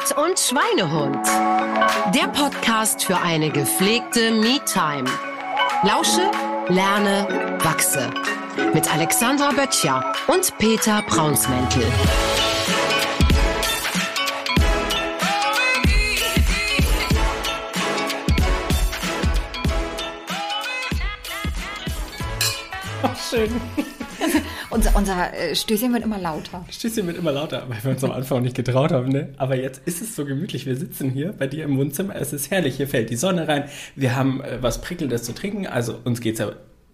Sport und Schweinehund. Der Podcast für eine gepflegte Me-Time. Lausche, lerne, wachse. Mit Alexandra Böttcher und Peter Braunsmäntel. Schön. Unser, unser äh, Stößchen wird immer lauter. Stößchen wird immer lauter, weil wir uns am Anfang nicht getraut haben. Ne? Aber jetzt ist es so gemütlich. Wir sitzen hier bei dir im Wohnzimmer. Es ist herrlich. Hier fällt die Sonne rein. Wir haben äh, was Prickelndes zu trinken. Also uns geht's ja.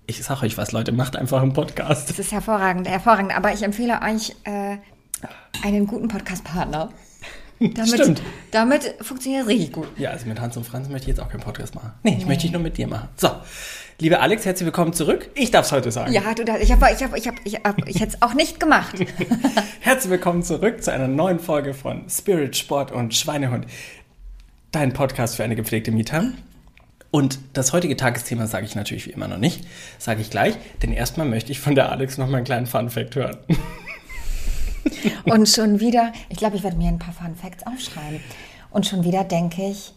Ich sag euch was, Leute, macht einfach einen Podcast. Das ist hervorragend, hervorragend. Aber ich empfehle euch äh, einen guten Podcast-Partner. Damit, Stimmt. Damit funktioniert es richtig gut. Ja, also mit Hans und Franz möchte ich jetzt auch keinen Podcast machen. Nee, ich möchte dich nur mit dir machen. So, liebe Alex, herzlich willkommen zurück. Ich darf es heute sagen. Ja, du, da- ich habe, ich habe, ich habe, ich, hab, ich hätte es auch nicht gemacht. Herzlich willkommen zurück zu einer neuen Folge von Spirit, Sport und Schweinehund. Dein Podcast für eine gepflegte Mieter. Und das heutige Tagesthema sage ich natürlich wie immer noch nicht. Sage ich gleich, denn erstmal möchte ich von der Alex noch mal einen kleinen Fun-Fact hören. Und schon wieder, ich glaube, ich werde mir ein paar Fun Facts aufschreiben. Und schon wieder denke ich,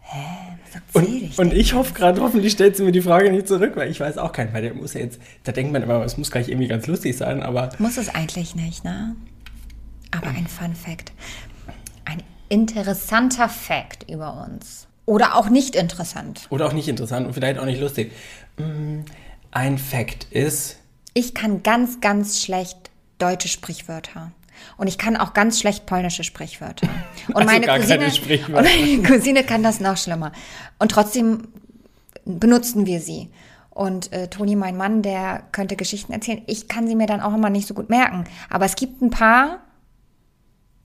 hä, was erzähl ich Und, ich hoffe gerade, hoffentlich stellt sie mir die Frage nicht zurück, weil ich weiß auch keinen, weil der muss ja jetzt, da denkt man immer, es muss gleich irgendwie ganz lustig sein, aber Muss es eigentlich nicht, ne? Aber ein Fun Fact. Ein interessanter Fact über uns. Oder auch nicht interessant. oder auch nicht interessant und vielleicht auch nicht lustig. Mm, Ein Fact ist, Ich kann ganz, ganz schlecht deutsche Sprichwörter. Und ich kann auch ganz schlecht polnische Sprichwörter. Und Also meine Cousine, Sprichwörter. und meine Cousine kann das noch schlimmer. Und trotzdem benutzen wir sie. Und äh, Toni, mein Mann, der könnte Geschichten erzählen. Ich kann sie mir dann auch immer nicht so gut merken. Aber es gibt ein paar,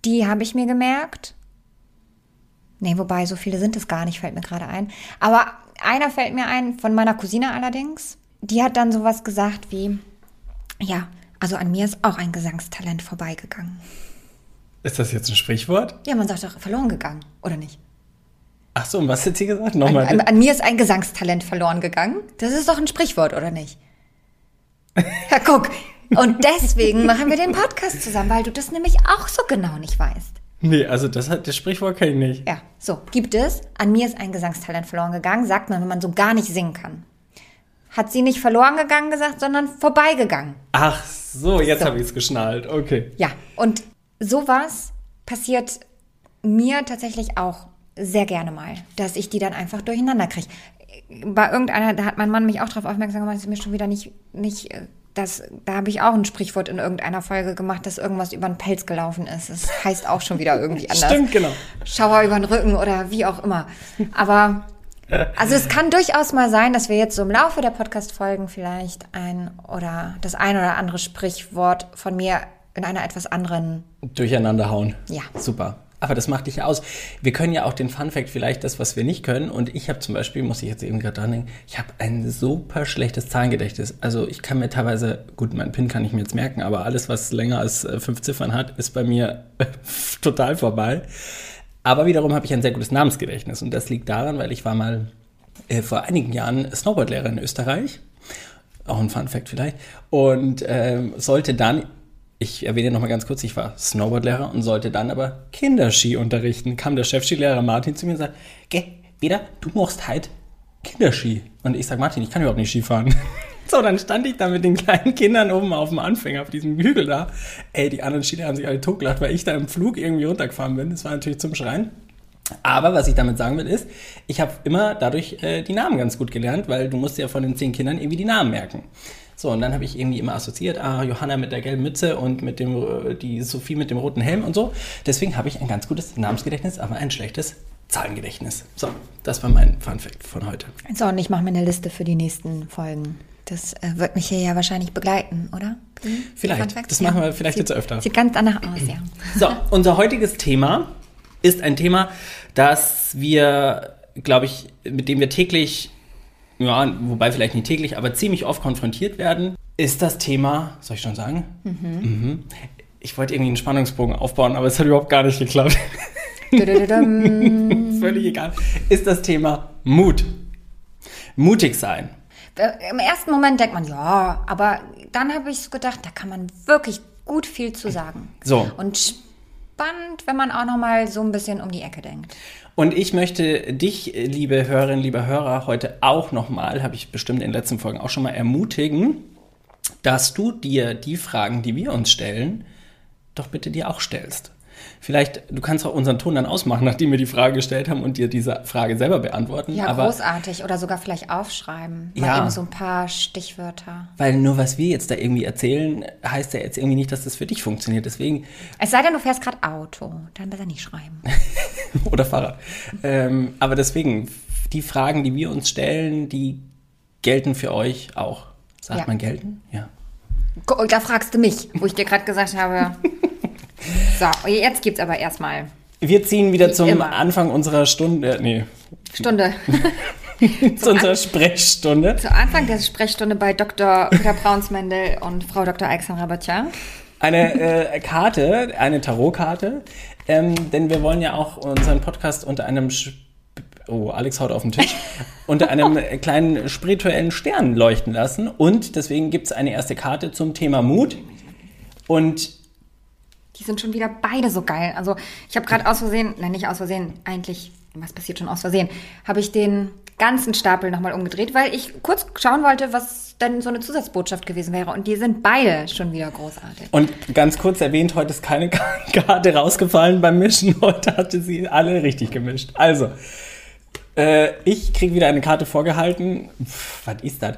die habe ich mir gemerkt. Nee, wobei, so viele sind es gar nicht, fällt mir gerade ein. Aber einer fällt mir ein, von meiner Cousine allerdings. Die hat dann sowas gesagt wie, ja, also an mir ist auch ein Gesangstalent vorbeigegangen. ist das jetzt ein Sprichwort? Ja, man sagt doch verloren gegangen, oder nicht? Ach so, und was hat sie gesagt? An, Nochmal. an, an mir ist ein Gesangstalent verloren gegangen. Das ist doch ein Sprichwort, oder nicht? Ja, guck. Und deswegen machen wir den Podcast zusammen, weil du das nämlich auch so genau nicht weißt. Nee, also das hat das Sprichwort kenne ich nicht. Ja, so, gibt es. An mir ist ein Gesangstalent verloren gegangen, sagt man, wenn man so gar nicht singen kann. Hat sie nicht verloren gegangen gesagt, sondern vorbeigegangen. Ach so, jetzt So. habe ich es geschnallt. Okay. Ja, und sowas passiert mir tatsächlich auch sehr gerne mal, dass ich die dann einfach durcheinander kriege. Bei irgendeiner, da hat mein Mann mich auch darauf aufmerksam gemacht, dass mir schon wieder nicht, nicht äh, das, da habe ich auch ein Sprichwort in irgendeiner Folge gemacht, dass irgendwas über den Pelz gelaufen ist. Das heißt auch schon wieder irgendwie anders. Stimmt, genau. Schauer über den Rücken oder wie auch immer. Aber also es kann durchaus mal sein, dass wir jetzt so im Laufe der Podcast-Folgen vielleicht ein oder das ein oder andere Sprichwort von mir in einer etwas anderen. Durcheinander hauen. Ja. Super. Aber das macht dich ja aus. Wir können ja auch den Fun-Fact vielleicht das, was wir nicht können. Und ich habe zum Beispiel, muss ich jetzt eben gerade dran denken, ich habe ein super schlechtes Zahlengedächtnis. Also ich kann mir teilweise, gut, mein PIN kann ich mir jetzt merken, aber alles, was länger als äh, fünf Ziffern hat, ist bei mir total vorbei. Aber wiederum habe ich ein sehr gutes Namensgedächtnis. Und das liegt daran, weil ich war mal äh, vor einigen Jahren Snowboardlehrer in Österreich. Auch ein Fun Fact vielleicht. Und ähm, sollte dann, ich erwähne noch mal ganz kurz, ich war Snowboardlehrer und sollte dann aber Kinderski unterrichten. Kam der Chefskilehrer Martin zu mir und sagt, geh, wieder, du machst halt Kinderski. Und ich sag, Martin, ich kann überhaupt nicht Ski fahren. So, dann stand ich da mit den kleinen Kindern oben auf dem Anfänger, auf diesem Hügel da. Ey, die anderen Skilehrer haben sich alle totgelacht, weil ich da im Flug irgendwie runtergefahren bin. Das war natürlich zum Schreien. Aber was ich damit sagen will, ist, ich habe immer dadurch äh, die Namen ganz gut gelernt, weil du musst ja von den zehn Kindern irgendwie die Namen merken. So, und dann habe ich irgendwie immer assoziiert, ah, Johanna mit der gelben Mütze und mit dem, äh, die Sophie mit dem roten Helm und so. Deswegen habe ich ein ganz gutes Namensgedächtnis, aber ein schlechtes Zahlengedächtnis. So, das war mein Fun Fact von heute. So, und ich mache mir eine Liste für die nächsten Folgen. Das äh, wird mich hier ja wahrscheinlich begleiten, oder? Die Vielleicht. Das machen wir vielleicht jetzt öfter. Sieht ganz danach aus, ja. So, unser heutiges Thema ist ein Thema, das wir, glaube ich, mit dem wir täglich, ja, wobei vielleicht nicht täglich, aber ziemlich oft konfrontiert werden, ist das Thema, soll ich schon sagen? Mhm. Ich wollte irgendwie einen Spannungsbogen aufbauen, aber es hat überhaupt gar nicht geklappt. Völlig egal. Ist das Thema Mut. Mutig sein. Äh, Im ersten Moment denkt man, ja, aber dann habe ich so gedacht, da kann man wirklich gut viel zu sagen. So. Und spannend, wenn man auch noch mal so ein bisschen um die Ecke denkt. Und ich möchte dich, liebe Hörerinnen, lieber Hörer, heute auch nochmal, habe ich bestimmt in den letzten Folgen auch schon mal ermutigen, dass du dir die Fragen, die wir uns stellen, doch bitte dir auch stellst. Vielleicht, du kannst auch unseren Ton dann ausmachen, nachdem wir die Frage gestellt haben und dir diese Frage selber beantworten. Ja, aber, großartig. Oder sogar vielleicht aufschreiben. Mal Ja. eben so ein paar Stichwörter. Weil nur was wir jetzt da irgendwie erzählen, heißt ja jetzt irgendwie nicht, dass das für dich funktioniert. Deswegen, Es sei denn, du fährst gerade Auto. Dann besser nicht schreiben. oder Fahrrad. Ähm, aber deswegen, die Fragen, die wir uns stellen, die gelten für euch auch. Sagt Ja. man gelten? Ja. Da fragst du mich, wo ich dir gerade gesagt habe. So, jetzt gibt's aber erstmal Wir ziehen wieder Wie zum immer. Anfang unserer Stunde, äh, nee, Stunde. zu unserer Sprechstunde. Zu Anfang der Sprechstunde bei Dr. Peter Braunsmendel und Frau Dr. Alexandra Böttcher. Eine äh, Karte, eine Tarotkarte, ähm, denn wir wollen ja auch unseren Podcast unter einem, Sp- oh, Alex haut auf den Tisch, unter einem kleinen spirituellen Stern leuchten lassen. Und deswegen gibt es eine erste Karte zum Thema Mut. Und Die sind schon wieder beide so geil. Also ich habe gerade aus Versehen, nein, nicht aus Versehen, eigentlich, was passiert schon aus Versehen, habe ich den ganzen Stapel nochmal umgedreht, weil ich kurz schauen wollte, was denn so eine Zusatzbotschaft gewesen wäre. Und die sind beide schon wieder großartig. Und ganz kurz erwähnt, heute ist keine Karte rausgefallen beim Mischen. Heute hatte sie alle richtig gemischt. Also, äh, ich kriege wieder eine Karte vorgehalten. Pff, was ist das?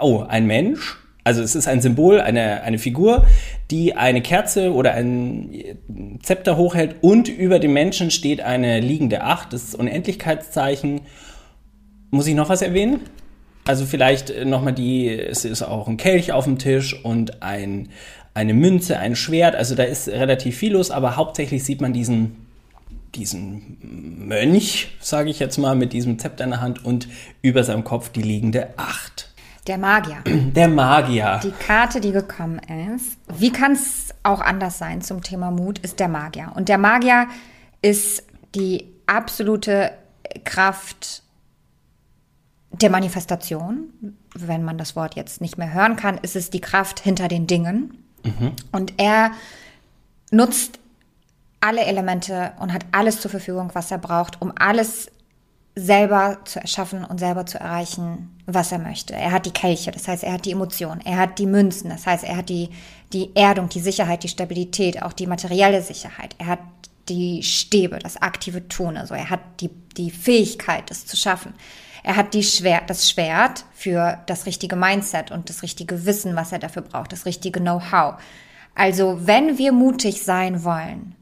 Oh, ein Mensch. Also es ist ein Symbol, eine, eine Figur, die eine Kerze oder ein Zepter hochhält und über dem Menschen steht eine liegende Acht. Das Unendlichkeitszeichen. Muss ich noch was erwähnen? Also vielleicht nochmal die, es ist auch ein Kelch auf dem Tisch und ein, eine Münze, ein Schwert. Also da ist relativ viel los, aber hauptsächlich sieht man diesen, diesen Mönch, sage ich jetzt mal, mit diesem Zepter in der Hand und über seinem Kopf die liegende Acht. Der Magier. Der Magier. Die Karte, die gekommen ist, wie kann es auch anders sein zum Thema Mut, ist der Magier. Und der Magier ist die absolute Kraft der Manifestation. Wenn man das Wort jetzt nicht mehr hören kann, ist es die Kraft hinter den Dingen. Und er nutzt alle Elemente und hat alles zur Verfügung, was er braucht, um alles selber zu erschaffen und selber zu erreichen, was er möchte. Er hat die Kelche, das heißt, er hat die Emotionen, er hat die Münzen, das heißt, er hat die, die Erdung, die Sicherheit, die Stabilität, auch die materielle Sicherheit. Er hat die Stäbe, das aktive Tun, also er hat die, die Fähigkeit, das zu schaffen. Er hat die Schwert, das Schwert für das richtige Mindset und das richtige Wissen, was er dafür braucht, das richtige Know-how. Also, wenn wir mutig sein wollen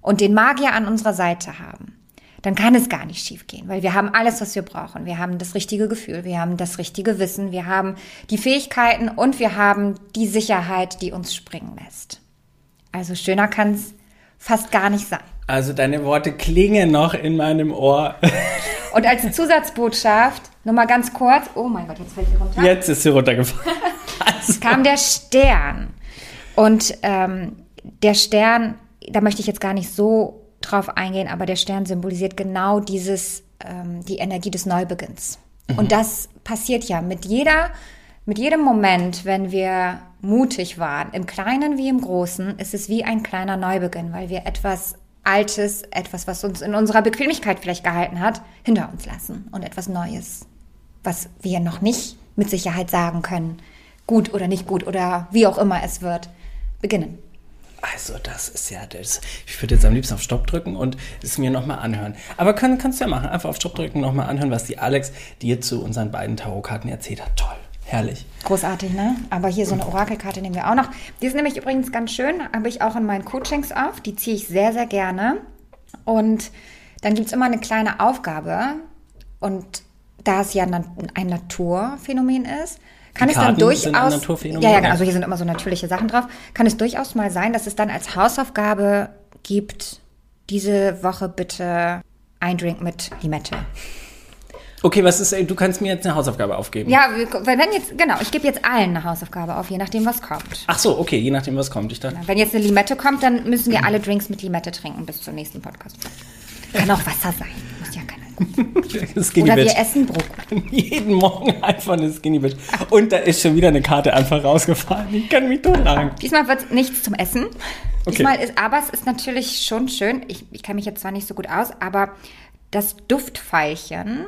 und den Magier an unserer Seite haben, dann kann es gar nicht schiefgehen, weil wir haben alles, was wir brauchen. Wir haben das richtige Gefühl, wir haben das richtige Wissen, wir haben die Fähigkeiten und wir haben die Sicherheit, die uns springen lässt. Also schöner kann es fast gar nicht sein. Also deine Worte klingen noch in meinem Ohr. Und als Zusatzbotschaft, nur mal ganz kurz, oh mein Gott, jetzt fällt sie runter. Jetzt ist sie runtergefallen. Also, kam der Stern. Und ähm, der Stern, da möchte ich jetzt gar nicht so drauf eingehen, aber der Stern symbolisiert genau dieses, ähm, die Energie des Neubeginns. Und das passiert ja mit jeder, mit jedem Moment, wenn wir mutig waren, im Kleinen wie im Großen, ist es wie ein kleiner Neubeginn, weil wir etwas Altes, etwas, was uns in unserer Bequemlichkeit vielleicht gehalten hat, hinter uns lassen und etwas Neues, was wir noch nicht mit Sicherheit sagen können, gut oder nicht gut oder wie auch immer es wird, beginnen. Also das ist ja das. Ich würde jetzt am liebsten auf Stopp drücken und es mir nochmal anhören. Aber kann, kannst du ja machen. Einfach auf Stopp drücken, nochmal anhören, was die Alex dir zu unseren beiden Tarotkarten erzählt hat. Toll. Herrlich. Großartig, ne? Aber hier so eine Orakelkarte nehmen wir auch noch. Die ist nämlich übrigens ganz schön, habe ich auch in meinen Coachings auf. Die ziehe ich sehr, sehr gerne. Und dann gibt es immer eine kleine Aufgabe. Und da es ja ein Naturphänomen ist, kann es dann durchaus. Ja, ja, genau. Also hier sind immer so natürliche Sachen drauf. Kann es durchaus mal sein, dass es dann als Hausaufgabe gibt, diese Woche bitte ein Drink mit Limette. Okay, was ist, du kannst mir jetzt eine Hausaufgabe aufgeben. Ja, wenn jetzt, genau, ich gebe jetzt allen eine Hausaufgabe auf, je nachdem, was kommt. Ach so, okay, je nachdem, was kommt. Ich dachte, Wenn jetzt eine Limette kommt, dann müssen wir alle Drinks mit Limette trinken bis zum nächsten Podcast. Kann auch Wasser sein. Skinny Oder wir Bitch. essen Brokkoli. Jeden Morgen einfach eine Skinny Bitch. Und da ist schon wieder eine Karte einfach rausgefallen. Ich kann mich totlachen. Diesmal wird nichts zum Essen. Okay. Diesmal ist, aber es ist natürlich schon schön. Ich, ich kenne mich jetzt zwar nicht so gut aus, aber das Duftfeilchen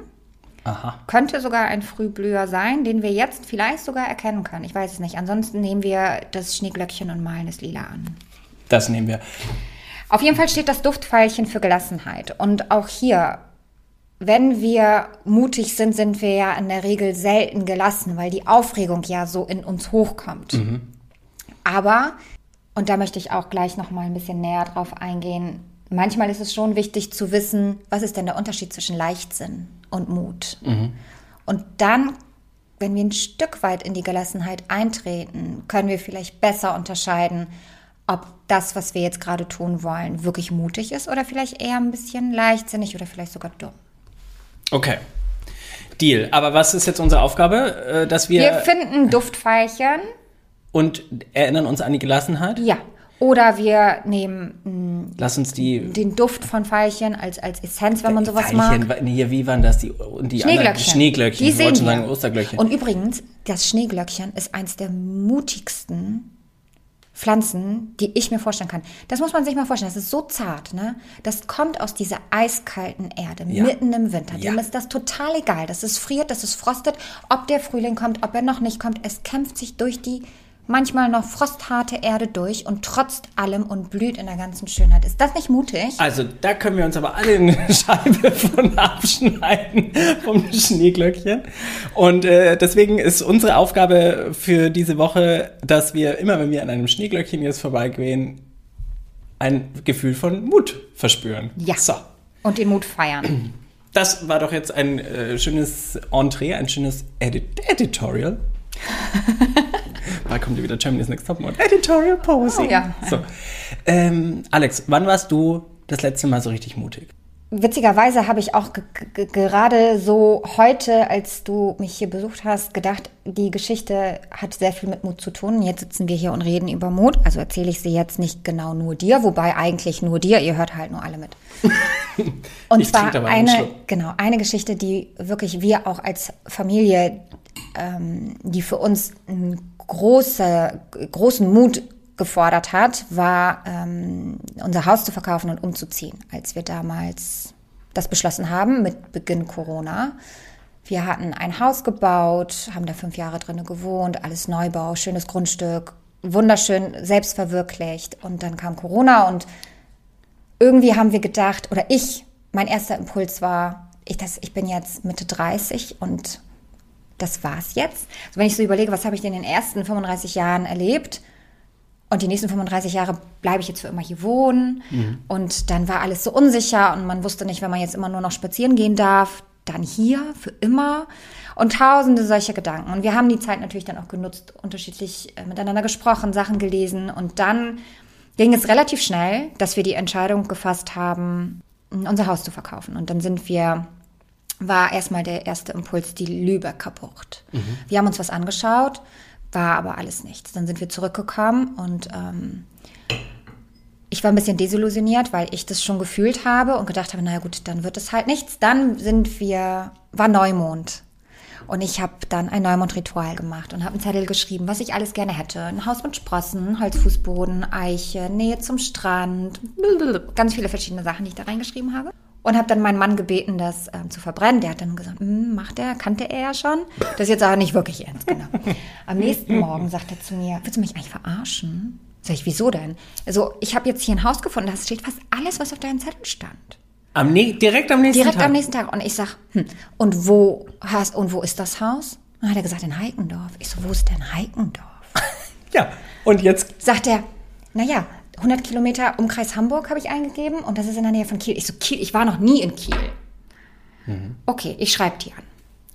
Aha. könnte sogar ein Frühblüher sein, den wir jetzt vielleicht sogar erkennen können. Ich weiß es nicht. Ansonsten nehmen wir das Schneeglöckchen und malen es lila an. Das nehmen wir. Auf jeden Fall steht das Duftpfeilchen für Gelassenheit. Und auch hier, wenn wir mutig sind, sind wir ja in der Regel selten gelassen, weil die Aufregung ja so in uns hochkommt. Aber, und da möchte ich auch gleich noch mal ein bisschen näher drauf eingehen, manchmal ist es schon wichtig zu wissen, was ist denn der Unterschied zwischen Leichtsinn und Mut. Und dann, wenn wir ein Stück weit in die Gelassenheit eintreten, können wir vielleicht besser unterscheiden, ob das, was wir jetzt gerade tun wollen, wirklich mutig ist oder vielleicht eher ein bisschen leichtsinnig oder vielleicht sogar dumm. Okay. Deal. Aber was ist jetzt unsere Aufgabe? Äh, Dass wir, Wir finden Duftveilchen, und erinnern uns an die Gelassenheit? ja. Oder wir nehmen Lass uns die den Duft von Veilchen als, als Essenz, wenn man sowas Veilchen, mag. Nee, wie waren das? Die, die Schneeglöckchen. Anderen, Schneeglöckchen. Die sehen sagen Osterglöckchen. Und übrigens, das Schneeglöckchen ist eins der mutigsten Pflanzen, die ich mir vorstellen kann. Das muss man sich mal vorstellen. Das ist so zart, ne? Das kommt aus dieser eiskalten Erde, Ja. mitten im Winter. Ja. Dem ist das total egal. Das ist friert, das ist frostet. Ob der Frühling kommt, ob er noch nicht kommt. Es kämpft sich durch die manchmal noch frostharte Erde durch und trotz allem und blüht in der ganzen Schönheit. Ist das nicht mutig? Also, da können wir uns aber alle eine Scheibe von abschneiden vom Schneeglöckchen. Und äh, deswegen ist unsere Aufgabe für diese Woche, dass wir immer, wenn wir an einem Schneeglöckchen jetzt vorbeigehen, ein Gefühl von Mut verspüren. Ja. So. Und den Mut feiern. Das war doch jetzt ein äh, schönes Entree, ein schönes Edit Editorial. Bald kommt ja wieder Germany's Next Topmodel. Editorial Posing. Oh, ja. So. Ähm, Alex, wann warst du das letzte Mal so richtig mutig? Witzigerweise habe ich auch ge- ge- gerade so heute, als du mich hier besucht hast, gedacht, die Geschichte hat sehr viel mit Mut zu tun. Jetzt sitzen wir hier und reden über Mut. Also erzähle ich sie jetzt nicht genau nur dir, wobei eigentlich nur dir. Ihr hört halt nur alle mit. Und Ich zwar eine, genau, eine Geschichte, die wirklich wir auch als Familie, ähm, die für uns einen große, großen Mut gefordert hat, war ähm, unser Haus zu verkaufen und umzuziehen, als wir damals das beschlossen haben mit Beginn Corona. Wir hatten ein Haus gebaut, haben da fünf Jahre drinne gewohnt, alles Neubau, schönes Grundstück, wunderschön selbst verwirklicht. Und dann kam Corona und irgendwie haben wir gedacht, oder ich, mein erster Impuls war, ich, das, ich bin jetzt Mitte 30 und das war's jetzt. Also wenn ich so überlege, was habe ich denn in den ersten 35 Jahren erlebt und die nächsten 35 Jahre bleibe ich jetzt für immer hier wohnen und dann war alles so unsicher und man wusste nicht, wenn man jetzt immer nur noch spazieren gehen darf, dann hier für immer und tausende solcher Gedanken. Und wir haben die Zeit natürlich dann auch genutzt, unterschiedlich äh, miteinander gesprochen, Sachen gelesen und dann ging es relativ schnell, dass wir die Entscheidung gefasst haben, unser Haus zu verkaufen. Und dann sind wir, war erstmal der erste Impuls die Lübecker Bucht. Wir haben uns was angeschaut, war aber alles nichts. Dann sind wir zurückgekommen und ähm, ich war ein bisschen desillusioniert, weil ich das schon gefühlt habe und gedacht habe, naja gut, dann wird es halt nichts. Dann sind wir, war Neumond. Und ich habe dann ein Neumond-Ritual gemacht und habe einen Zettel geschrieben, was ich alles gerne hätte. Ein Haus mit Sprossen, Holzfußboden, Eiche, Nähe zum Strand, ganz viele verschiedene Sachen, die ich da reingeschrieben habe. Und habe dann meinen Mann gebeten, das ähm, zu verbrennen. Der hat dann gesagt, "Hm, macht er, kannte er ja schon. Das ist jetzt aber nicht wirklich ernst, genau. Am nächsten Morgen sagt er zu mir, willst du mich eigentlich verarschen? Sag ich, wieso denn? Also, ich habe jetzt hier ein Haus gefunden, da steht fast alles, was auf deinem Zettel stand. Am ne direkt am nächsten Direkt Tag. am nächsten Tag. Und ich sag, hm, und wo hast, und wo ist das Haus? Dann hat er gesagt, in Heikendorf. Ich so, wo ist denn Heikendorf? Ja. Und jetzt Sagt er, naja, 100 Kilometer Umkreis Hamburg habe ich eingegeben und das ist in der Nähe von Kiel. Ich so, Kiel, ich war noch nie in Kiel. Okay, ich schreibe die an.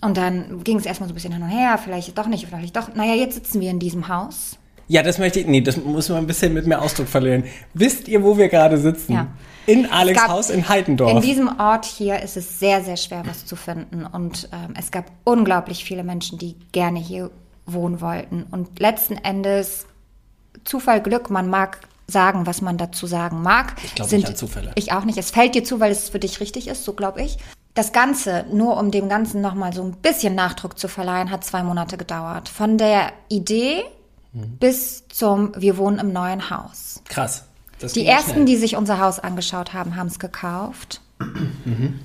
Und dann ging es erstmal so ein bisschen hin und her, vielleicht doch nicht, vielleicht doch. Naja, jetzt sitzen wir in diesem Haus. Ja, das möchte ich. Nee, das muss man ein bisschen mit mehr Ausdruck verlieren. Wisst ihr, wo wir gerade sitzen? Ja. In Alex gab- Haus in Heidendorf. In diesem Ort hier ist es sehr, sehr schwer, was zu finden. Und ähm, es gab unglaublich viele Menschen, die gerne hier wohnen wollten. Und letzten Endes, Zufall, Glück, man mag sagen, was man dazu sagen mag. Ich glaub nicht an Zufälle. Ich auch nicht. Es fällt dir zu, weil es für dich richtig ist, so glaube ich. Das Ganze, nur um dem Ganzen nochmal so ein bisschen Nachdruck zu verleihen, hat zwei Monate gedauert. Von der Idee Mhm. bis zum Wir wohnen im neuen Haus. Krass. Das Die ersten, schnell. die sich unser Haus angeschaut haben, haben es gekauft. Mhm.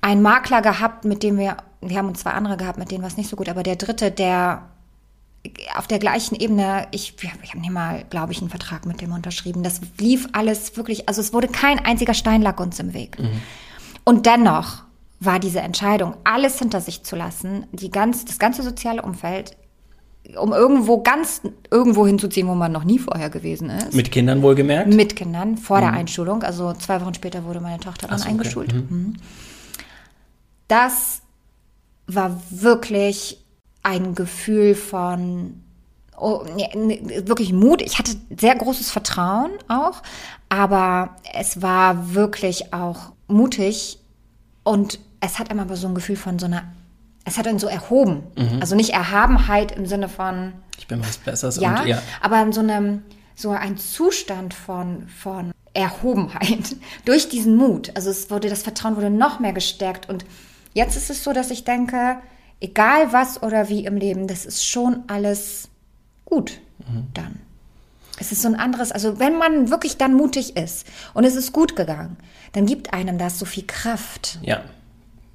Ein Makler gehabt, mit dem wir, wir haben uns zwei andere gehabt, mit denen war es nicht so gut, aber der dritte, der auf der gleichen Ebene, ich, ich habe nicht mal, glaube ich, einen Vertrag mit dem unterschrieben. Das lief alles wirklich, also es wurde kein einziger Stein lag uns im Weg. Und dennoch war diese Entscheidung, alles hinter sich zu lassen, die ganz, das ganze soziale Umfeld, um irgendwo ganz irgendwo hinzuziehen, wo man noch nie vorher gewesen ist. Mit Kindern wohlgemerkt? Mit Kindern vor der Einschulung. Also zwei Wochen später wurde meine Tochter dann so, okay. eingeschult. Mhm. Das war wirklich ein Gefühl von oh, wirklich Mut. Ich hatte sehr großes Vertrauen auch, aber es war wirklich auch mutig und es hat immer aber so ein Gefühl von so einer, es hat einen so erhoben. Also nicht Erhabenheit im Sinne von, Ich bin was Besseres ja, und ja. aber in so einem, so ein Zustand von, von Erhobenheit durch diesen Mut. Also es wurde, das Vertrauen wurde noch mehr gestärkt und jetzt ist es so, dass ich denke, egal was oder wie im Leben, das ist schon alles gut dann. Es ist so ein anderes, also wenn man wirklich dann mutig ist und es ist gut gegangen, dann gibt einem das so viel Kraft. Ja.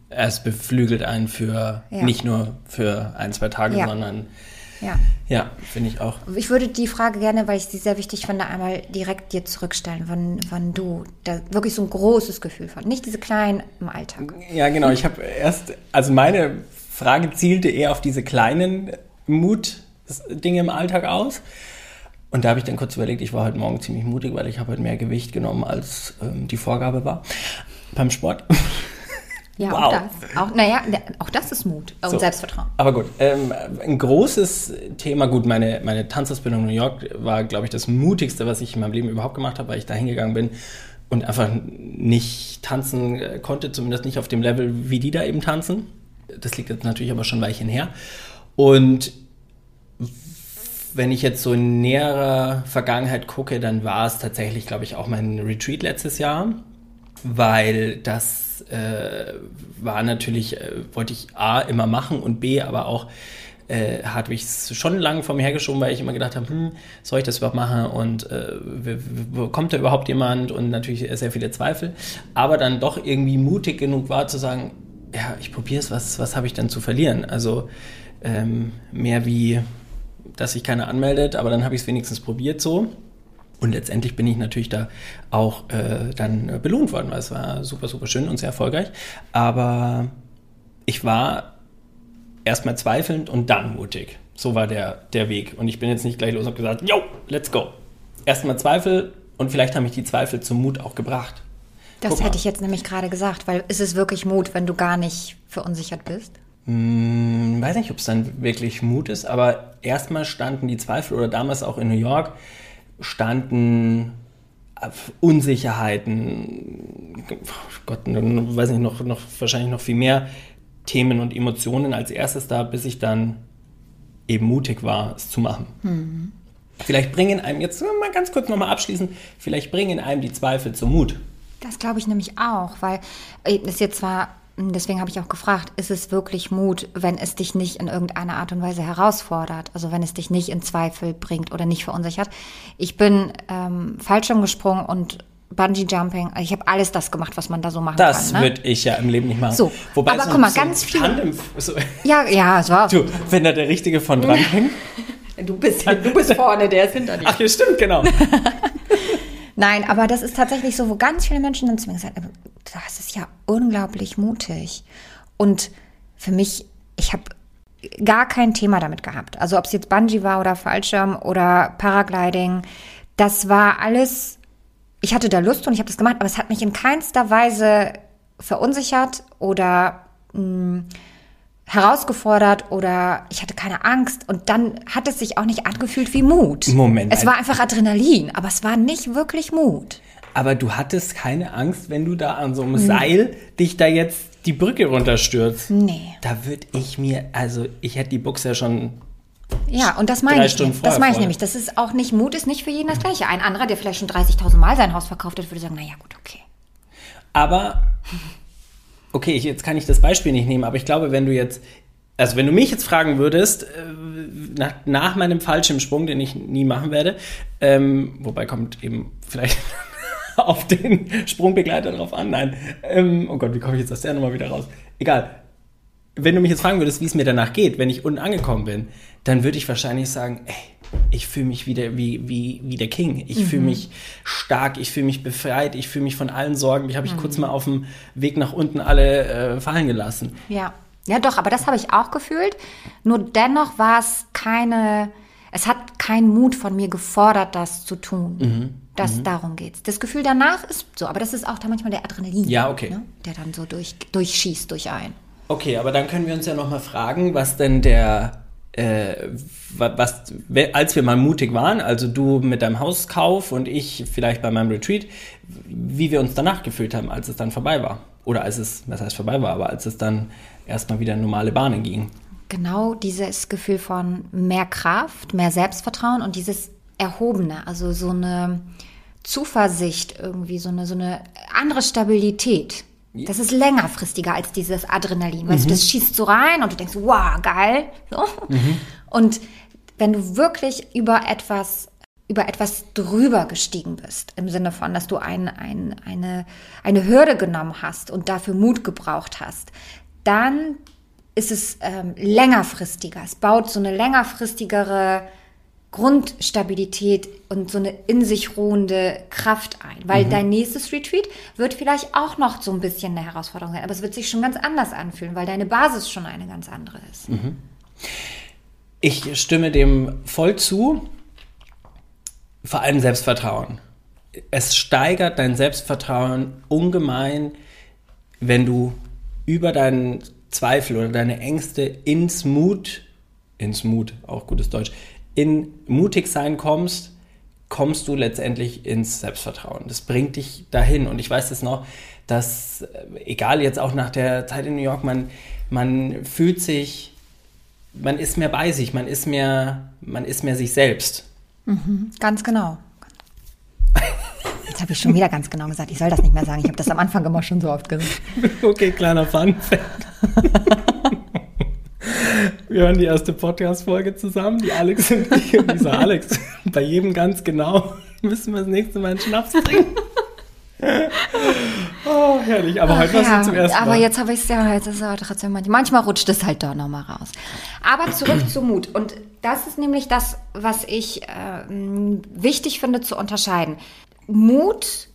Es beflügelt einen für Ja. nicht nur für ein, zwei Tage, Ja. sondern Ja. ja, finde ich auch. Ich würde die Frage gerne, weil ich sie sehr wichtig finde, einmal direkt dir zurückstellen, wann, wann du da wirklich so ein großes Gefühl von, nicht diese kleinen im Alltag. Ja, genau. Ich habe erst, also meine Frage zielte eher auf diese kleinen Mut-Dinge im Alltag aus. Und da habe ich dann kurz überlegt, ich war heute Morgen ziemlich mutig, weil ich habe heute mehr Gewicht genommen, als ähm, die Vorgabe war beim Sport. Ja, Wow. auch das. Auch, naja, auch das ist Mut und So. Selbstvertrauen. Aber gut, ähm, ein großes Thema, gut, meine, meine Tanzausbildung in New York war, glaube ich, das mutigste, was ich in meinem Leben überhaupt gemacht habe, weil ich da hingegangen bin und einfach nicht tanzen äh, konnte, zumindest nicht auf dem Level, wie die da eben tanzen. Das liegt jetzt natürlich aber schon Weilchen her. Und wenn ich jetzt so in näherer Vergangenheit gucke, dann war es tatsächlich, glaube ich, auch mein Retreat letztes Jahr, weil das äh, war natürlich, äh, wollte ich A immer machen und B aber auch äh, hatte ich es schon lange vor mir hergeschoben, weil ich immer gedacht habe, hm, soll ich das überhaupt machen und äh, kommt da überhaupt jemand und natürlich sehr viele Zweifel, aber dann doch irgendwie mutig genug war zu sagen, ja, ich probiere es, was, was habe ich denn zu verlieren? Also ähm, mehr wie, dass sich keiner anmeldet, aber dann habe ich es wenigstens probiert so. Und letztendlich bin ich natürlich da auch äh, dann äh, belohnt worden, weil es war super, super schön und sehr erfolgreich. Aber ich war erstmal zweifelnd und dann mutig. So war der, der Weg. Und ich bin jetzt nicht gleich los und habe gesagt, yo, let's go. Erstmal Zweifel und vielleicht haben mich die Zweifel zum Mut auch gebracht. Das hätte ich jetzt nämlich gerade gesagt, weil ist es wirklich Mut, wenn du gar nicht verunsichert bist? Hm, weiß nicht, ob es dann wirklich Mut ist, aber erstmal standen die Zweifel oder damals auch in New York standen Unsicherheiten, Gott, weiß nicht, noch, noch wahrscheinlich noch viel mehr Themen und Emotionen als erstes da, bis ich dann eben mutig war, es zu machen. Vielleicht bringen einem, jetzt mal ganz kurz nochmal abschließen, vielleicht bringen einem die Zweifel zum Mut. Das glaube ich nämlich auch, weil ist jetzt zwar, deswegen habe ich auch gefragt, ist es wirklich Mut, wenn es dich nicht in irgendeiner Art und Weise herausfordert, also wenn es dich nicht in Zweifel bringt oder nicht verunsichert. Ich bin ähm, Fallschirm gesprungen und Bungee Jumping, ich habe alles das gemacht, was man da so machen Das kann. Ne? würde ich ja im Leben nicht machen. So, aber so- guck mal, so ganz viele- Tandem, so, Ja, ja, es war. du, wenn da der Richtige von dran hängt. Du bist, du bist vorne, der ist hinter dir. Ach ja, stimmt, genau. Nein, aber das ist tatsächlich so, wo ganz viele Menschen dann zu mir gesagt haben, das ist ja unglaublich mutig. Und für mich, ich habe gar kein Thema damit gehabt. Also ob es jetzt Bungee war oder Fallschirm oder Paragliding, das war alles, ich hatte da Lust und ich habe das gemacht, aber es hat mich in keinster Weise verunsichert oder mh, herausgefordert oder ich hatte keine Angst und dann hat es sich auch nicht angefühlt wie Mut. Moment, Es war einfach Adrenalin, aber es war nicht wirklich Mut. Aber du hattest keine Angst, wenn du da an so einem Seil dich da jetzt die Brücke runterstürzt. Nee. Da würde ich mir, also ich hätte die Buchse ja schon. Ja, und das meine Drei ich. Das meine ich nämlich. Das ist auch nicht Mut, ist nicht für jeden das Gleiche. Ein anderer, der vielleicht schon 30.000 Mal sein Haus verkauft hat, würde sagen, naja, gut, okay. Aber, okay, ich, jetzt kann ich das Beispiel nicht nehmen, aber ich glaube, wenn du jetzt also wenn du mich jetzt fragen würdest, äh, nach, nach meinem Fallschirmsprung, den ich nie machen werde, ähm, wobei kommt eben vielleicht auf den Sprungbegleiter drauf an, nein, ähm, oh Gott, wie komme ich jetzt aus der Nummer wieder raus? Egal. Wenn du mich jetzt fragen würdest, wie es mir danach geht, wenn ich unten angekommen bin, dann würde ich wahrscheinlich sagen, ey, ich fühle mich wieder wie, wie, wie der King. Ich mhm. fühle mich stark, ich fühle mich befreit, ich fühle mich von allen Sorgen. Die habe ich mhm. kurz mal auf dem Weg nach unten alle äh, fallen gelassen. Ja. Ja, doch, aber das habe ich auch gefühlt. Nur dennoch war es keine, es hat keinen Mut von mir gefordert, das zu tun. Mhm. Das, mhm. Darum geht's. Das Gefühl danach ist so, aber das ist auch da manchmal der Adrenalin, ja, okay. Ne, der dann so durch, durchschießt durch ein. Okay, aber dann können wir uns ja nochmal fragen, was denn der, äh, was, als wir mal mutig waren, also du mit deinem Hauskauf und ich vielleicht bei meinem Retreat, wie wir uns danach gefühlt haben, als es dann vorbei war. Oder als es, was heißt vorbei war, aber als es dann erstmal wieder in normale Bahnen ging. Genau dieses Gefühl von mehr Kraft, mehr Selbstvertrauen und dieses Erhobene, also so eine Zuversicht irgendwie, so eine, so eine andere Stabilität. Das ist längerfristiger als dieses Adrenalin. Weißt mhm. du, das schießt so rein und du denkst, wow, geil. So. Mhm. Und wenn du wirklich über etwas über etwas drüber gestiegen bist, im Sinne von, dass du ein, ein, eine, eine Hürde genommen hast und dafür Mut gebraucht hast, dann ist es ähm, längerfristiger. Es baut so eine längerfristigere Grundstabilität und so eine in sich ruhende Kraft ein. Weil mhm. dein nächstes Retreat wird vielleicht auch noch so ein bisschen eine Herausforderung sein, aber es wird sich schon ganz anders anfühlen, weil deine Basis schon eine ganz andere ist. Mhm. Ich stimme dem voll zu. Vor allem Selbstvertrauen. Es steigert dein Selbstvertrauen ungemein, wenn du über deinen Zweifel oder deine Ängste ins Mut, ins Mut, auch gutes Deutsch, in mutig sein kommst, kommst du letztendlich ins Selbstvertrauen. Das bringt dich dahin. Und ich weiß es noch, dass, äh, egal jetzt auch nach der Zeit in New York, man, man fühlt sich, man ist mehr bei sich, man ist mehr, man ist mehr sich selbst. Mhm, ganz genau. Jetzt habe ich schon wieder ganz genau gesagt, ich soll das nicht mehr sagen. Ich habe das am Anfang immer schon so oft gesagt. Okay, kleiner Fun. Wir hören die erste Podcast-Folge zusammen, die Alex und ich. Und dieser Alex, bei jedem ganz genau, müssen wir das nächste Mal einen Schnaps trinken. Oh, herrlich. Aber Ach, heute ja. war zum ersten Mal. Aber jetzt habe ich es ja, jetzt ist aber trotzdem manchmal, manchmal rutscht es halt doch nochmal raus. Aber zurück zu Mut. Und das ist nämlich das, was ich äh, wichtig finde zu unterscheiden. Mut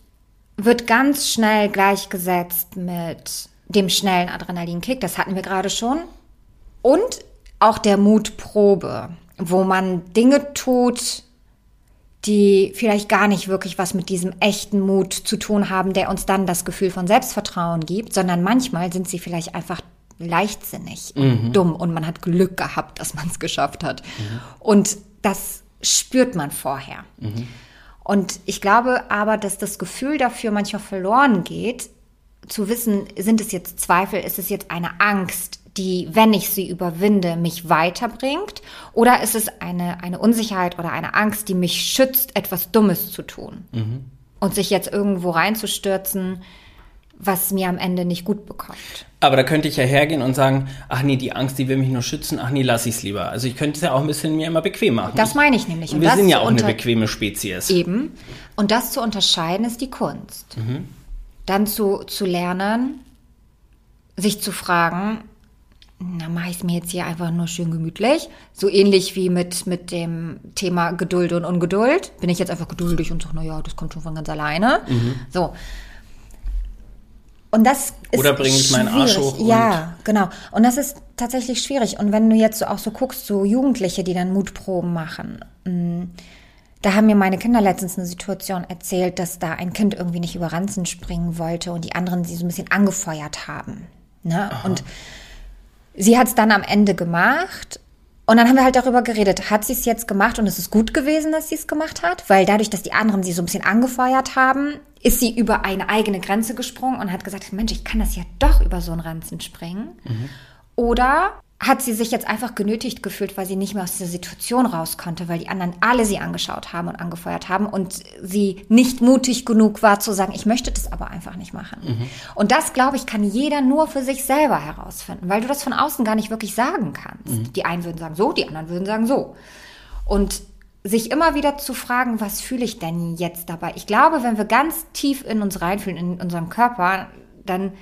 wird ganz schnell gleichgesetzt mit dem schnellen Adrenalinkick. Das hatten wir gerade schon. Und auch der Mutprobe, wo man Dinge tut, die vielleicht gar nicht wirklich was mit diesem echten Mut zu tun haben, der uns dann das Gefühl von Selbstvertrauen gibt, sondern manchmal sind sie vielleicht einfach leichtsinnig mhm. und dumm und man hat Glück gehabt, dass man es geschafft hat. Mhm. Und das spürt man vorher. Mhm. Und ich glaube aber, dass das Gefühl dafür manchmal verloren geht, zu wissen, sind es jetzt Zweifel, ist es jetzt eine Angst, die, wenn ich sie überwinde, mich weiterbringt? Oder ist es eine, eine Unsicherheit oder eine Angst, die mich schützt, etwas Dummes zu tun? Mhm. Und sich jetzt irgendwo reinzustürzen, was mir am Ende nicht gut bekommt. Aber da könnte ich ja hergehen und sagen, ach nee, die Angst, die will mich nur schützen, ach nee, lass ich es lieber. Also ich könnte es ja auch ein bisschen mir immer bequem machen. Das meine ich nämlich. Und wir sind ja auch eine bequeme Spezies. Eben. Und das zu unterscheiden ist die Kunst. Mhm. Dann zu, zu lernen, sich zu fragen, na, mache ich es mir jetzt hier einfach nur schön gemütlich. So ähnlich wie mit, mit dem Thema Geduld und Ungeduld. Bin ich jetzt einfach geduldig und sage, na ja, das kommt schon von ganz alleine. Mhm. So. Und das ist Oder bringe ich meinen Arsch hoch? Ja, genau. Und das ist tatsächlich schwierig. Und wenn du jetzt so auch so guckst, so Jugendliche, die dann Mutproben machen, mm, da haben mir meine Kinder letztens eine Situation erzählt, dass da ein Kind irgendwie nicht über Ranzen springen wollte und die anderen sie so ein bisschen angefeuert haben. Ne? Und sie hat es dann am Ende gemacht. Und dann haben wir halt darüber geredet, hat sie es jetzt gemacht und es ist gut gewesen, dass sie es gemacht hat, weil dadurch, dass die anderen sie so ein bisschen angefeuert haben, ist sie über eine eigene Grenze gesprungen und hat gesagt, Mensch, ich kann das ja doch über so einen Ranzen springen. Mhm. Oder hat sie sich jetzt einfach genötigt gefühlt, weil sie nicht mehr aus der Situation raus konnte, weil die anderen alle sie angeschaut haben und angefeuert haben und sie nicht mutig genug war zu sagen, ich möchte das aber einfach nicht machen. Mhm. Und das, glaube ich, kann jeder nur für sich selber herausfinden, weil du das von außen gar nicht wirklich sagen kannst. Mhm. Die einen würden sagen so, die anderen würden sagen so. Und sich immer wieder zu fragen, was fühle ich denn jetzt dabei? Ich glaube, wenn wir ganz tief in uns reinfühlen, in unserem Körper, dann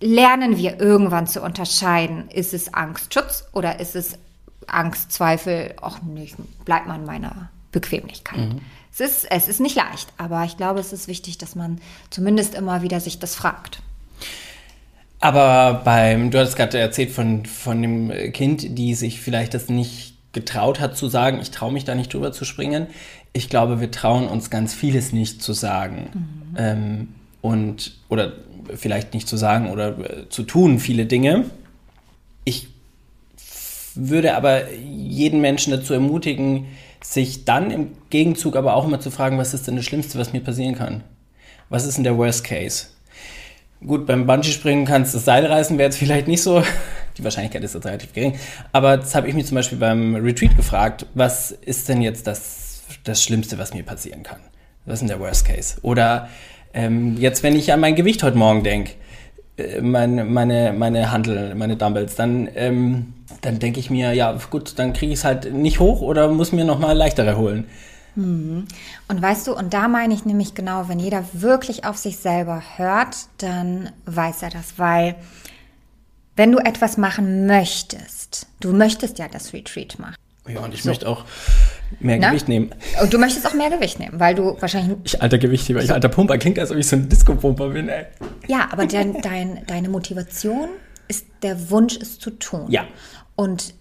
lernen wir irgendwann zu unterscheiden, ist es Angstschutz oder ist es Angstzweifel, ach nee, bleibt man meiner Bequemlichkeit. Mhm. Es, ist, es ist nicht leicht, aber ich glaube, es ist wichtig, dass man zumindest immer wieder sich das fragt. Aber beim, du hast gerade erzählt von, von dem Kind, die sich vielleicht das nicht getraut hat zu sagen, ich traue mich da nicht drüber zu springen. Ich glaube, wir trauen uns ganz vieles nicht zu sagen. Mhm. Ähm, und, oder vielleicht nicht zu sagen oder äh, zu tun, viele Dinge. Ich würde aber jeden Menschen dazu ermutigen, sich dann im Gegenzug aber auch immer zu fragen, was ist denn das Schlimmste, was mir passieren kann? Was ist denn der Worst Case? Gut, beim Bungee-Springen kannst du das Seil reißen, wäre jetzt vielleicht nicht so. Die Wahrscheinlichkeit ist jetzt relativ gering. Aber das habe ich mich zum Beispiel beim Retreat gefragt. Was ist denn jetzt das, das Schlimmste, was mir passieren kann? Was ist denn der Worst Case? Oder ähm, jetzt, wenn ich an mein Gewicht heute Morgen denke, äh, meine, meine, meine Handel, meine Dumbbells, dann, ähm, dann denke ich mir, ja gut, dann kriege ich es halt nicht hoch oder muss mir nochmal leichtere holen. Mhm. Und weißt du, und da meine ich nämlich genau, wenn jeder wirklich auf sich selber hört, dann weiß er das, weil wenn du etwas machen möchtest, du möchtest ja das Retreat machen. Ja, und ich so. möchte auch mehr Na? Gewicht nehmen. Und du möchtest auch mehr Gewicht nehmen, weil du wahrscheinlich. Ich alter Gewichtheber, ich alter Pumper, klingt, als ob ich so ein Disco-Pumper bin, ey. Ja, aber dein, dein, deine Motivation ist der Wunsch, es zu tun. Ja. Und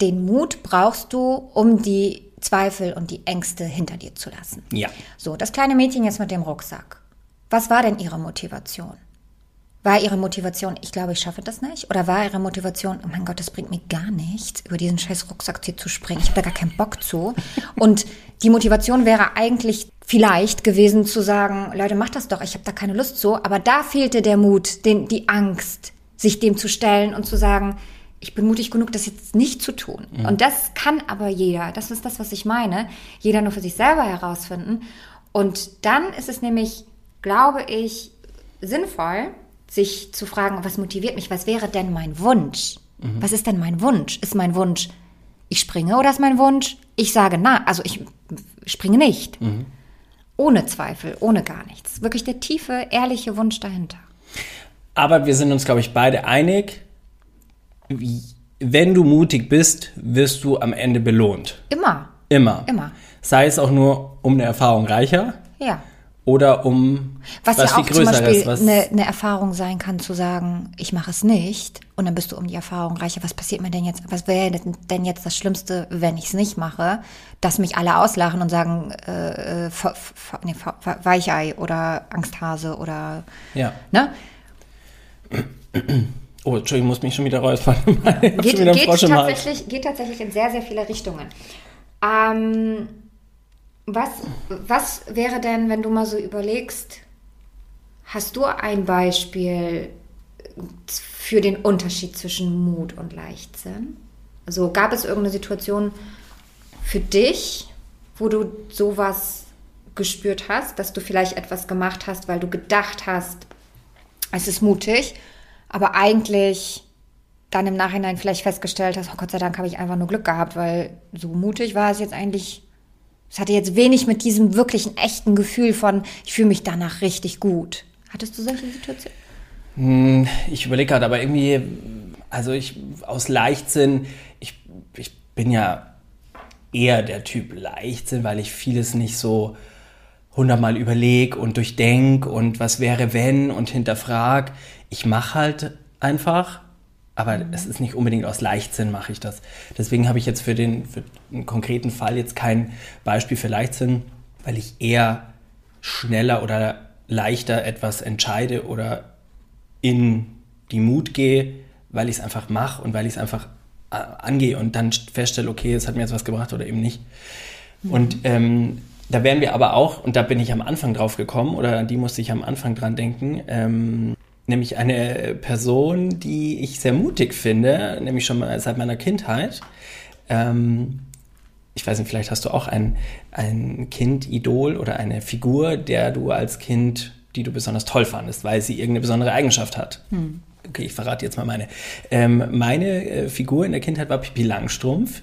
den Mut brauchst du, um die Zweifel und die Ängste hinter dir zu lassen. Ja. So, das kleine Mädchen jetzt mit dem Rucksack. Was war denn ihre Motivation? War ihre Motivation, ich glaube, ich schaffe das nicht? Oder war ihre Motivation, oh mein Gott, das bringt mir gar nichts, über diesen scheiß Rucksack hier zu springen. Ich habe da gar keinen Bock zu. Und die Motivation wäre eigentlich vielleicht gewesen zu sagen, Leute, macht das doch, ich habe da keine Lust zu. Aber da fehlte der Mut, den, die Angst, sich dem zu stellen und zu sagen, ich bin mutig genug, das jetzt nicht zu tun. Mhm. Und das kann aber jeder. Das ist das, was ich meine. Jeder nur für sich selber herausfinden. Und dann ist es nämlich, glaube ich, sinnvoll, sich zu fragen, was motiviert mich, was wäre denn mein Wunsch? Mhm. Was ist denn mein Wunsch? Ist mein Wunsch, ich springe oder ist mein Wunsch, ich sage na, also ich springe nicht. Mhm. Ohne Zweifel, ohne gar nichts. Wirklich der tiefe, ehrliche Wunsch dahinter. Aber wir sind uns, glaube ich, beide einig, wenn du mutig bist, wirst du am Ende belohnt. Immer. Immer. Immer. Sei es auch nur um eine Erfahrung reicher. Ja oder um was, was ja auch zum Beispiel was eine, eine Erfahrung sein kann, zu sagen, ich mache es nicht und dann bist du um die Erfahrung reicher. Was passiert mir denn jetzt? Was wäre denn jetzt das Schlimmste, wenn ich es nicht mache? Dass mich alle auslachen und sagen, äh, äh nee, Weichei oder Angsthase oder ja. ne? Oh, Entschuldigung, ich muss mich schon wieder räuspern. geht, geht, tatsächlich, geht tatsächlich in sehr, sehr viele Richtungen. Ähm, was, was wäre denn, wenn du mal so überlegst, hast du ein Beispiel für den Unterschied zwischen Mut und Leichtsinn? Also gab es irgendeine Situation für dich, wo du sowas gespürt hast, dass du vielleicht etwas gemacht hast, weil du gedacht hast, es ist mutig, aber eigentlich dann im Nachhinein vielleicht festgestellt hast, oh Gott sei Dank habe ich einfach nur Glück gehabt, weil so mutig war es jetzt eigentlich es hatte jetzt wenig mit diesem wirklichen echten Gefühl von, ich fühle mich danach richtig gut. Hattest du solche Situationen? Hm, ich überlege gerade, aber irgendwie, also ich aus Leichtsinn, ich, ich bin ja eher der Typ Leichtsinn, weil ich vieles nicht so hundertmal überlege und durchdenke und was wäre wenn und hinterfrag. Ich mache halt einfach aber mhm. es ist nicht unbedingt aus Leichtsinn mache ich das. Deswegen habe ich jetzt für den, für den konkreten Fall jetzt kein Beispiel für Leichtsinn, weil ich eher schneller oder leichter etwas entscheide oder in die Mut gehe, weil ich es einfach mache und weil ich es einfach äh, angehe und dann feststelle, okay, es hat mir jetzt was gebracht oder eben nicht. Mhm. Und ähm, da wären wir aber auch, und da bin ich am Anfang drauf gekommen, oder an die musste ich am Anfang dran denken, ähm, nämlich eine Person, die ich sehr mutig finde, nämlich schon mal seit meiner Kindheit. Ähm, ich weiß nicht, vielleicht hast du auch ein, ein Kind, Idol oder eine Figur, der du als Kind, die du besonders toll fandest, weil sie irgendeine besondere Eigenschaft hat. Hm. Okay, ich verrate jetzt mal meine. Ähm, meine äh, Figur in der Kindheit war Pippi Langstrumpf,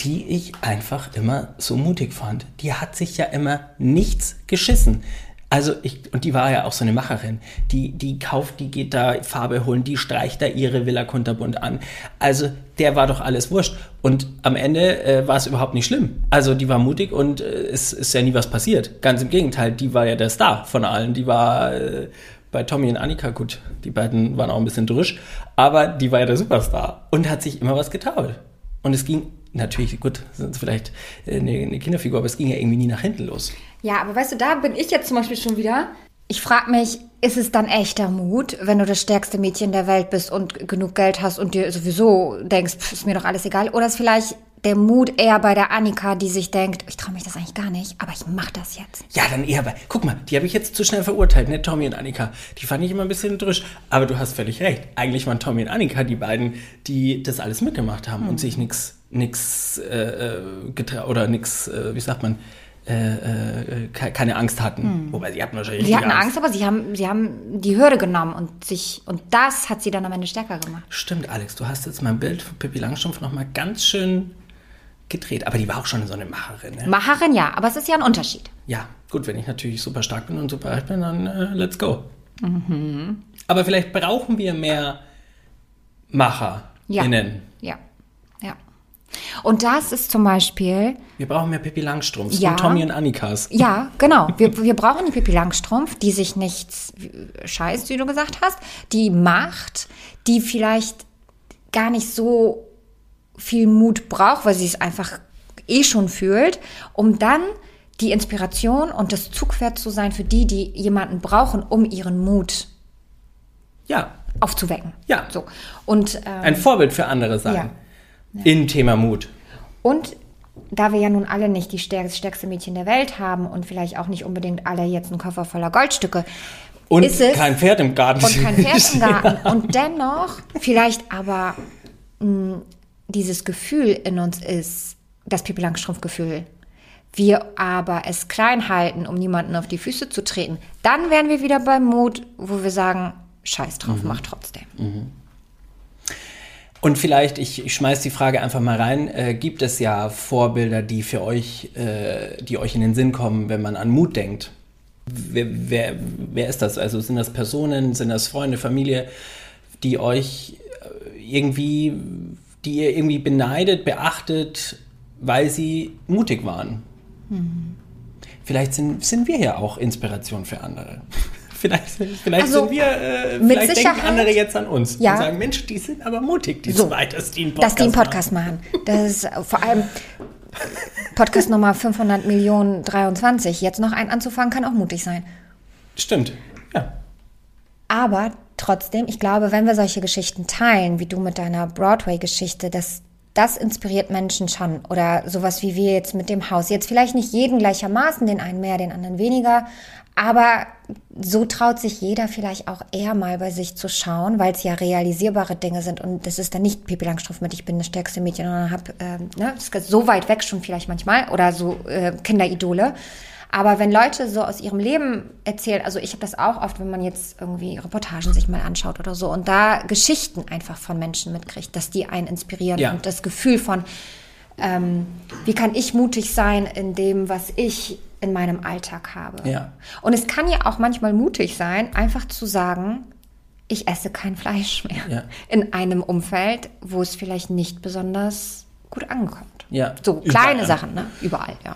die ich einfach immer so mutig fand. Die hat sich ja immer nichts geschissen. Also ich, und die war ja auch so eine Macherin. Die, die kauft, die geht da Farbe holen, die streicht da ihre Villa Kunterbund an. Also der war doch alles wurscht. Und am Ende äh, war es überhaupt nicht schlimm. Also die war mutig und äh, es ist ja nie was passiert. Ganz im Gegenteil, die war ja der Star von allen. Die war äh, bei Tommy und Annika, gut, die beiden waren auch ein bisschen drisch, aber die war ja der Superstar und hat sich immer was getraut. Und es ging natürlich, gut, sind vielleicht äh, eine, eine Kinderfigur, aber es ging ja irgendwie nie nach hinten los. Ja, aber weißt du, da bin ich jetzt zum Beispiel schon wieder. Ich frage mich, ist es dann echter Mut, wenn du das stärkste Mädchen der Welt bist und genug Geld hast und dir sowieso denkst, pff, ist mir doch alles egal? Oder ist vielleicht der Mut eher bei der Annika, die sich denkt, ich traue mich das eigentlich gar nicht, aber ich mache das jetzt. Ja, dann eher bei. Guck mal, die habe ich jetzt zu schnell verurteilt, ne? Tommy und Annika. Die fand ich immer ein bisschen drisch. Aber du hast völlig recht. Eigentlich waren Tommy und Annika die beiden, die das alles mitgemacht haben hm. und sich nichts nix, äh, äh getraut oder nichts, äh, wie sagt man, äh, äh keine Angst hatten. Hm. Wobei sie hatten wahrscheinlich Sie hatten Angst. Angst, aber sie haben, sie haben die Hürde genommen und sich und das hat sie dann am Ende stärker gemacht. Stimmt, Alex, du hast jetzt mein Bild von Pippi Langstrumpf nochmal ganz schön gedreht. Aber die war auch schon so eine Macherin. Ne? Macherin, ja, aber es ist ja ein Unterschied. Ja, gut, wenn ich natürlich super stark bin und super reich bin, dann äh, let's go. Mhm. Aber vielleicht brauchen wir mehr MacherInnen. Ja. ja. Und das ist zum Beispiel. Wir brauchen mehr Pippi Langstrumpfs ja, und Tommy und Annikas. Ja, genau. Wir, wir brauchen die Pippi Langstrumpf, die sich nichts scheißt, wie du gesagt hast, die macht, die vielleicht gar nicht so viel Mut braucht, weil sie es einfach eh schon fühlt, um dann die Inspiration und das Zugpferd zu sein für die, die jemanden brauchen, um ihren Mut ja. aufzuwecken. Ja. So. Und, ähm, Ein Vorbild für andere sein. Ja. Ja. In Thema Mut. Und da wir ja nun alle nicht die stärkste Mädchen der Welt haben und vielleicht auch nicht unbedingt alle jetzt einen Koffer voller Goldstücke, und ist es, kein Pferd im Garten. Und kein Pferd im Garten. Ja. Und dennoch vielleicht aber mh, dieses Gefühl in uns ist, das Pippi Langstrumpf-Gefühl, wir aber es klein halten, um niemanden auf die Füße zu treten, dann wären wir wieder beim Mut, wo wir sagen, scheiß drauf, mhm. mach trotzdem. Mhm. Und vielleicht, ich, ich schmeiß die Frage einfach mal rein, äh, gibt es ja Vorbilder, die für euch, äh, die euch in den Sinn kommen, wenn man an Mut denkt? Wer, wer, wer ist das? Also sind das Personen, sind das Freunde, Familie, die euch äh, irgendwie die ihr irgendwie beneidet, beachtet, weil sie mutig waren. Mhm. Vielleicht sind, sind wir ja auch Inspiration für andere. Vielleicht, vielleicht also, sind wir, äh, vielleicht denken andere jetzt an uns ja. und sagen, Mensch, die sind aber mutig, die so, zwei, dass die einen Podcast, dass die einen Podcast machen. machen. Das ist vor allem Podcast Nummer 500 Millionen 23. Jetzt noch einen anzufangen, kann auch mutig sein. Stimmt, ja. Aber trotzdem, ich glaube, wenn wir solche Geschichten teilen, wie du mit deiner Broadway-Geschichte, das, das inspiriert Menschen schon. Oder sowas wie wir jetzt mit dem Haus. Jetzt vielleicht nicht jeden gleichermaßen, den einen mehr, den anderen weniger. Aber so traut sich jeder vielleicht auch eher mal bei sich zu schauen, weil es ja realisierbare Dinge sind. Und das ist dann nicht Pippi Langstrumpf mit, ich bin das stärkste Mädchen und habe, äh, ne, das ist so weit weg schon vielleicht manchmal. Oder so äh, Kinderidole. Aber wenn Leute so aus ihrem Leben erzählen, also ich habe das auch oft, wenn man jetzt irgendwie Reportagen sich mal anschaut oder so und da Geschichten einfach von Menschen mitkriegt, dass die einen inspirieren ja. und das Gefühl von, ähm, wie kann ich mutig sein in dem, was ich in meinem Alltag habe. Ja. Und es kann ja auch manchmal mutig sein, einfach zu sagen, ich esse kein Fleisch mehr ja. in einem Umfeld, wo es vielleicht nicht besonders gut ankommt. Ja. So kleine überall. Sachen, ne? Überall, ja.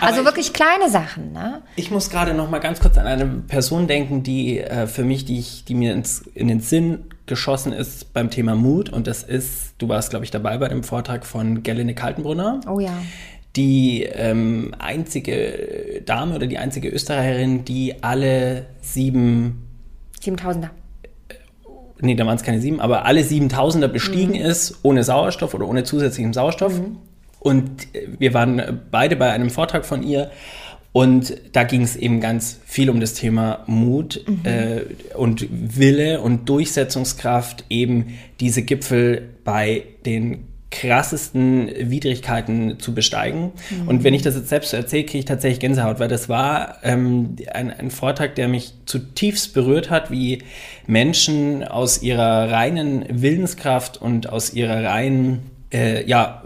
Also wirklich ich, kleine Sachen, ne? Ich muss gerade noch mal ganz kurz an eine Person denken, die äh, für mich, die, ich, die mir ins, in den Sinn geschossen ist beim Thema Mut. Und das ist, du warst, glaube ich, dabei bei dem Vortrag von Gelline Kaltenbrunner. Oh ja. Die ähm, einzige Dame oder die einzige Österreicherin, die alle sieben 7000er nee, da waren es keine sieben, aber alle 7000er bestiegen mhm. ist, ohne Sauerstoff oder ohne zusätzlichen Sauerstoff. Mhm. Und wir waren beide bei einem Vortrag von ihr Und da ging es eben ganz viel um das Thema Mut mhm. äh, und Wille und Durchsetzungskraft, eben diese Gipfel bei den krassesten Widrigkeiten zu besteigen. Mhm. Und wenn ich das jetzt selbst erzähle, kriege ich tatsächlich Gänsehaut, weil das war ähm, ein, ein Vortrag, der mich zutiefst berührt hat, wie Menschen aus ihrer reinen Willenskraft und aus ihrer reinen äh, ja,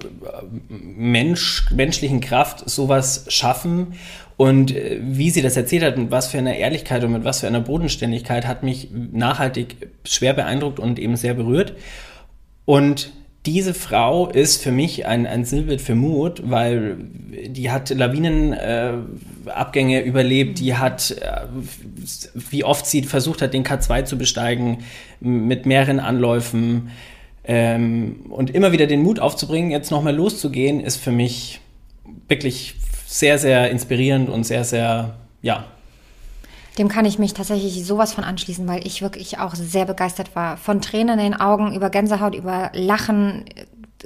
Mensch, menschlichen Kraft sowas schaffen. Und äh, wie sie das erzählt hat und was für eine Ehrlichkeit und mit was für einer Bodenständigkeit hat mich nachhaltig schwer beeindruckt und eben sehr berührt. Und diese Frau ist für mich ein, ein Sinnbild für Mut, weil die hat Lawinenabgänge äh, überlebt, die hat, äh, wie oft sie versucht hat, den K2 zu besteigen, mit mehreren Anläufen. Ähm, und immer wieder den Mut aufzubringen, jetzt nochmal loszugehen, ist für mich wirklich sehr, sehr inspirierend und sehr, sehr, ja, dem kann ich mich tatsächlich sowas von anschließen, weil ich wirklich auch sehr begeistert war. Von Tränen in den Augen, über Gänsehaut, über Lachen.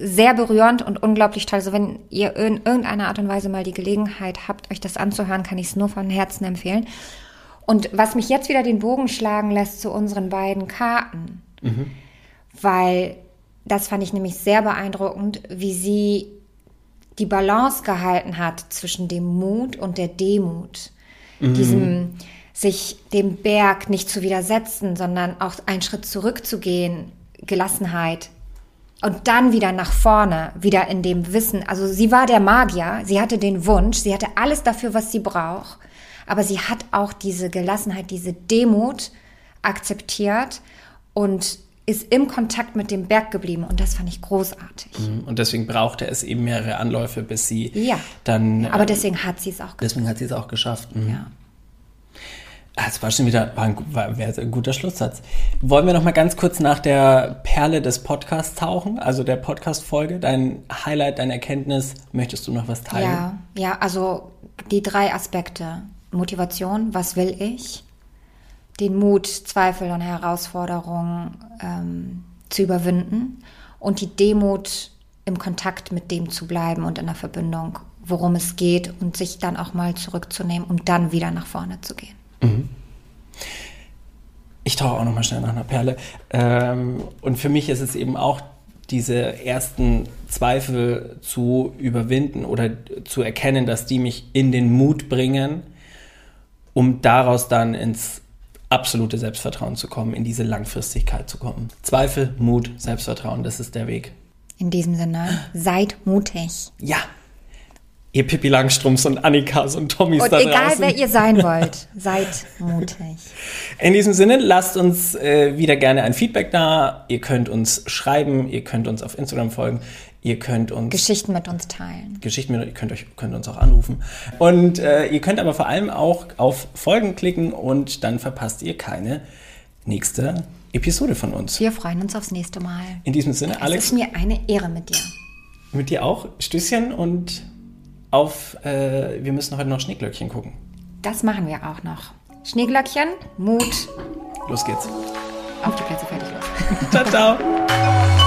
Sehr berührend und unglaublich toll. Also wenn ihr in irgendeiner Art und Weise mal die Gelegenheit habt, euch das anzuhören, kann ich es nur von Herzen empfehlen. Und was mich jetzt wieder den Bogen schlagen lässt zu unseren beiden Karten, mhm. weil das fand ich nämlich sehr beeindruckend, wie sie die Balance gehalten hat zwischen dem Mut und der Demut. Mhm. Diesem, sich dem Berg nicht zu widersetzen, sondern auch einen Schritt zurückzugehen, Gelassenheit. Und dann wieder nach vorne, wieder in dem Wissen. Also sie war der Magier, sie hatte den Wunsch, sie hatte alles dafür, was sie braucht. Aber sie hat auch diese Gelassenheit, diese Demut akzeptiert und ist im Kontakt mit dem Berg geblieben und das fand ich großartig. Mhm. Und deswegen brauchte es eben mehrere Anläufe, bis sie ja, dann. Aber ähm, deswegen hat sie es auch geschafft. Deswegen hat sie es auch geschafft. Mhm. Ja. Das war schon wieder war ein, war, ein guter Schlusssatz. Wollen wir noch mal ganz kurz nach der Perle des Podcasts tauchen, also der Podcast-Folge? Dein Highlight, deine Erkenntnis, möchtest du noch was teilen? Ja, ja, also die drei Aspekte. Motivation, was will ich? Den Mut, Zweifel und Herausforderungen ähm, zu überwinden und die Demut, im Kontakt mit dem zu bleiben und in der Verbindung, worum es geht und sich dann auch mal zurückzunehmen, um dann wieder nach vorne zu gehen. Mhm. Ich tauche auch noch mal schnell nach einer Perle. Ähm, und für mich ist es eben auch diese ersten Zweifel zu überwinden oder zu erkennen, dass die mich in den Mut bringen, um daraus dann ins absolute Selbstvertrauen zu kommen, in diese Langfristigkeit zu kommen. Zweifel, Mut, Selbstvertrauen, das ist der Weg. In diesem Sinne, seid mutig. Ja, ihr Pippi Langstrums und Annikas und Tommys und da egal, draußen. wer ihr sein wollt, seid mutig. In diesem Sinne, lasst uns äh, wieder gerne ein Feedback da. Ihr könnt uns schreiben, ihr könnt uns auf Instagram folgen, ihr könnt uns... Geschichten mit uns teilen. Geschichten mit ihr könnt, euch, könnt uns auch anrufen. Und äh, ihr könnt aber vor allem auch auf Folgen klicken und dann verpasst ihr keine nächste Episode von uns. Wir freuen uns aufs nächste Mal. In diesem Sinne, es Alex... Es ist mir eine Ehre mit dir. Mit dir auch. Stößchen und auf, äh, wir müssen heute noch Schneeglöckchen gucken. Das machen wir auch noch. Schneeglöckchen, Mut. Los geht's. Auf die Plätze, fertig, los. ciao, ciao.